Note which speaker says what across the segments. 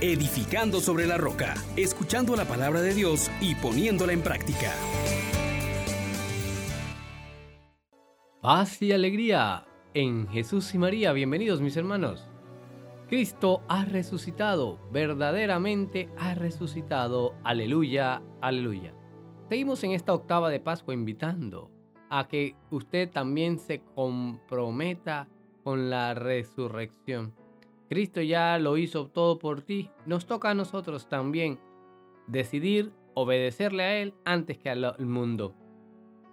Speaker 1: edificando sobre la roca, escuchando la palabra de Dios y poniéndola en práctica.
Speaker 2: Paz y alegría en Jesús y María. Bienvenidos mis hermanos. Cristo ha resucitado, verdaderamente ha resucitado. Aleluya, aleluya. Seguimos en esta octava de Pascua invitando a que usted también se comprometa con la resurrección. Cristo ya lo hizo todo por ti. Nos toca a nosotros también decidir obedecerle a Él antes que al mundo.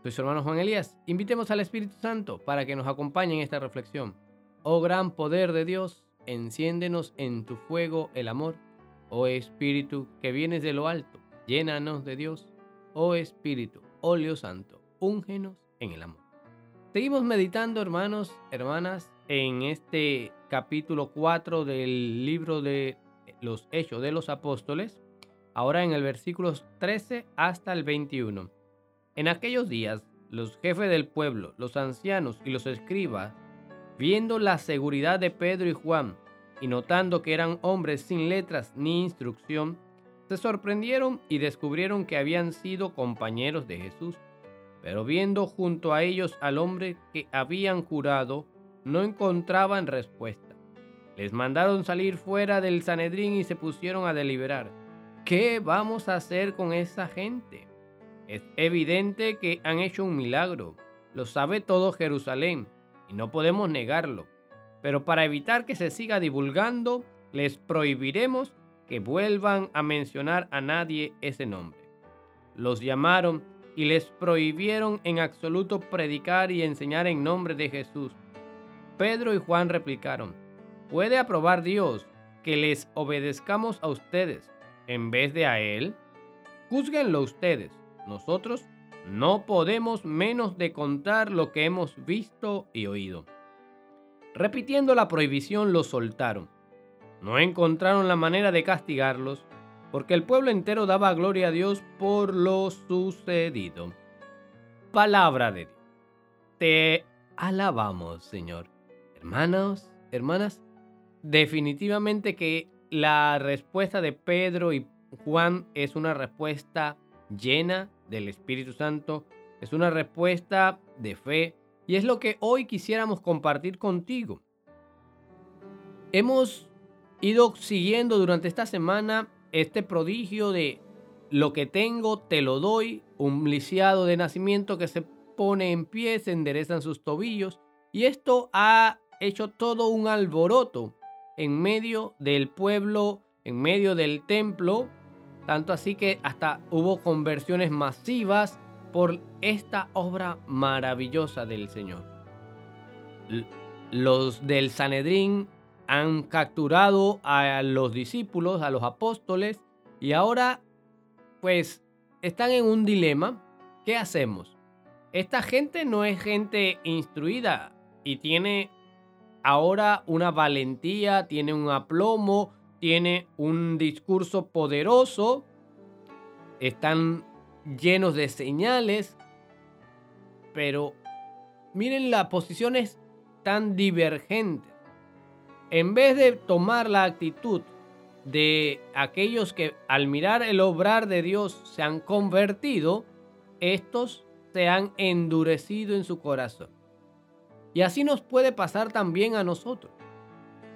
Speaker 2: Soy su hermano Juan Elías. Invitemos al Espíritu Santo para que nos acompañe en esta reflexión. Oh gran poder de Dios, enciéndenos en tu fuego el amor. Oh Espíritu que vienes de lo alto, llénanos de Dios. Oh Espíritu, óleo santo, úngenos en el amor. Seguimos meditando, hermanos, hermanas, en este capítulo 4 del libro de los Hechos de los Apóstoles, ahora en el versículos 13 hasta el 21. En aquellos días, los jefes del pueblo, los ancianos y los escribas, viendo la seguridad de Pedro y Juan, y notando que eran hombres sin letras ni instrucción, se sorprendieron y descubrieron que habían sido compañeros de Jesús. Pero viendo junto a ellos al hombre que habían curado, no encontraban respuesta. Les mandaron salir fuera del Sanedrín y se pusieron a deliberar. ¿Qué vamos a hacer con esa gente? Es evidente que han hecho un milagro. Lo sabe todo Jerusalén y no podemos negarlo. Pero para evitar que se siga divulgando, les prohibiremos que vuelvan a mencionar a nadie ese nombre. Los llamaron y les prohibieron en absoluto predicar y enseñar en nombre de Jesús Pedro y Juan replicaron, ¿puede aprobar Dios que les obedezcamos a ustedes en vez de a Él? Júzguenlo ustedes. Nosotros no podemos menos de contar lo que hemos visto y oído. Repitiendo la prohibición, los soltaron. No encontraron la manera de castigarlos porque el pueblo entero daba gloria a Dios por lo sucedido. Palabra de Dios. Te alabamos, Señor. Hermanos, hermanas, definitivamente que la respuesta de Pedro y Juan es una respuesta llena del Espíritu Santo, es una respuesta de fe y es lo que hoy quisiéramos compartir contigo. Hemos ido siguiendo durante esta semana este prodigio de lo que tengo, te lo doy, un lisiado de nacimiento que se pone en pie, se enderezan sus tobillos y esto ha hecho todo un alboroto en medio del pueblo, en medio del templo, tanto así que hasta hubo conversiones masivas por esta obra maravillosa del Señor. Los del Sanedrín han capturado a los discípulos, a los apóstoles, y ahora pues están en un dilema. ¿Qué hacemos? Esta gente no es gente instruida y tiene ahora una valentía, tiene un aplomo, tiene un discurso poderoso, están llenos de señales, pero miren las posiciones tan divergentes. En vez de tomar la actitud de aquellos que al mirar el obrar de Dios se han convertido, estos se han endurecido en su corazón. Y así nos puede pasar también a nosotros.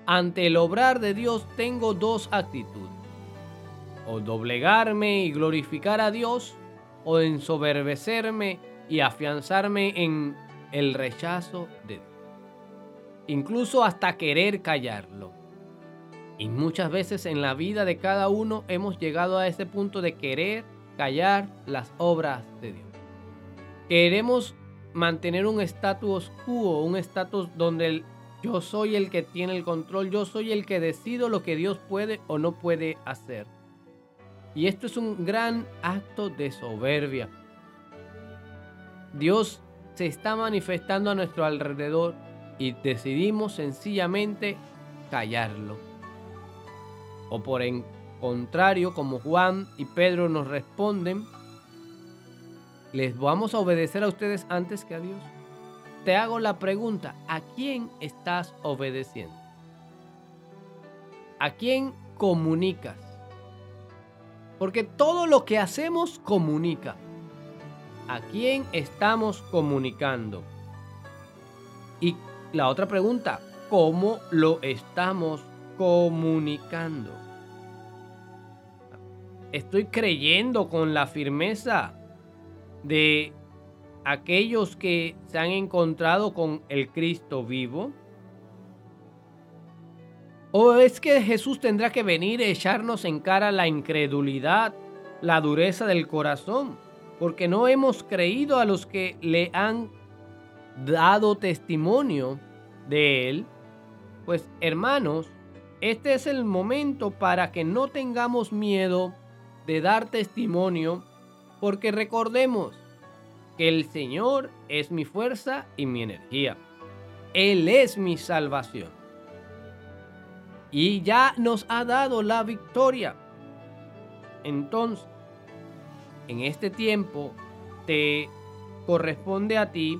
Speaker 2: Ante el obrar de Dios tengo dos actitudes. O doblegarme y glorificar a Dios, o ensoberbecerme y afianzarme en el rechazo de Dios. Incluso hasta querer callarlo. Y muchas veces en la vida de cada uno hemos llegado a ese punto de querer callar las obras de Dios. Queremos mantener un estatus quo, un estatus donde yo soy el que tiene el control, yo soy el que decido lo que Dios puede o no puede hacer. Y esto es un gran acto de soberbia. Dios se está manifestando a nuestro alrededor y decidimos sencillamente callarlo. O por el contrario, como Juan y Pedro nos responden, ¿Les vamos a obedecer a ustedes antes que a Dios? Te hago la pregunta, ¿a quién estás obedeciendo? ¿A quién comunicas. Porque todo lo que hacemos comunica. ¿A quién estamos comunicando? Y la otra pregunta, ¿cómo lo estamos comunicando? Estoy creyendo con la firmeza de aquellos que se han encontrado con el Cristo vivo? ¿O es que Jesús tendrá que venir a echarnos en cara la incredulidad, la dureza del corazón? Porque no hemos creído a los que le han dado testimonio de Él. Pues hermanos, este es el momento para que no tengamos miedo de dar testimonio, porque recordemos, el Señor es mi fuerza y mi energía. Él es mi salvación. Y ya nos ha dado la victoria. Entonces, en este tiempo te corresponde a ti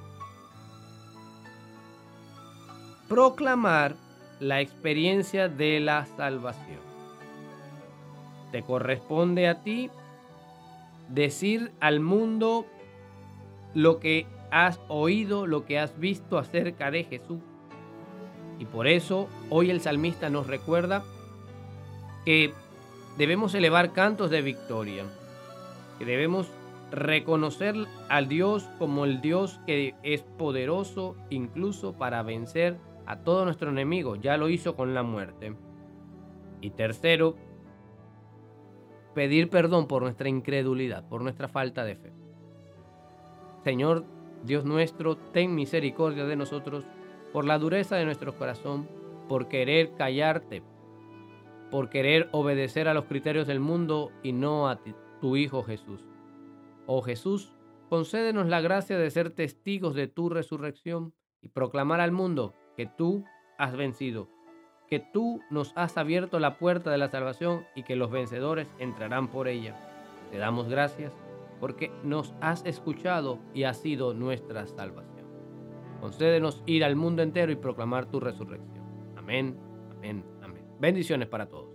Speaker 2: proclamar la experiencia de la salvación. Te corresponde a ti decir al mundo lo que has oído, lo que has visto acerca de Jesús. Y por eso hoy el salmista nos recuerda que debemos elevar cantos de victoria, que debemos reconocer al Dios como el Dios que es poderoso incluso para vencer a todos nuestros enemigos. Ya lo hizo con la muerte. Y tercero, pedir perdón por nuestra incredulidad, por nuestra falta de fe. Señor Dios nuestro, ten misericordia de nosotros por la dureza de nuestro corazón, por querer callarte, por querer obedecer a los criterios del mundo y no a tu Hijo Jesús. Oh Jesús, concédenos la gracia de ser testigos de tu resurrección y proclamar al mundo que tú has vencido, que tú nos has abierto la puerta de la salvación y que los vencedores entrarán por ella. Te damos gracias porque nos has escuchado y has sido nuestra salvación. Concédenos ir al mundo entero y proclamar tu resurrección. Amén, amén, amén. Bendiciones para todos.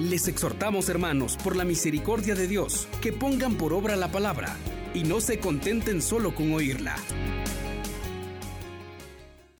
Speaker 1: Les exhortamos, hermanos, por la misericordia de Dios, que pongan por obra la palabra y no se contenten solo con oírla.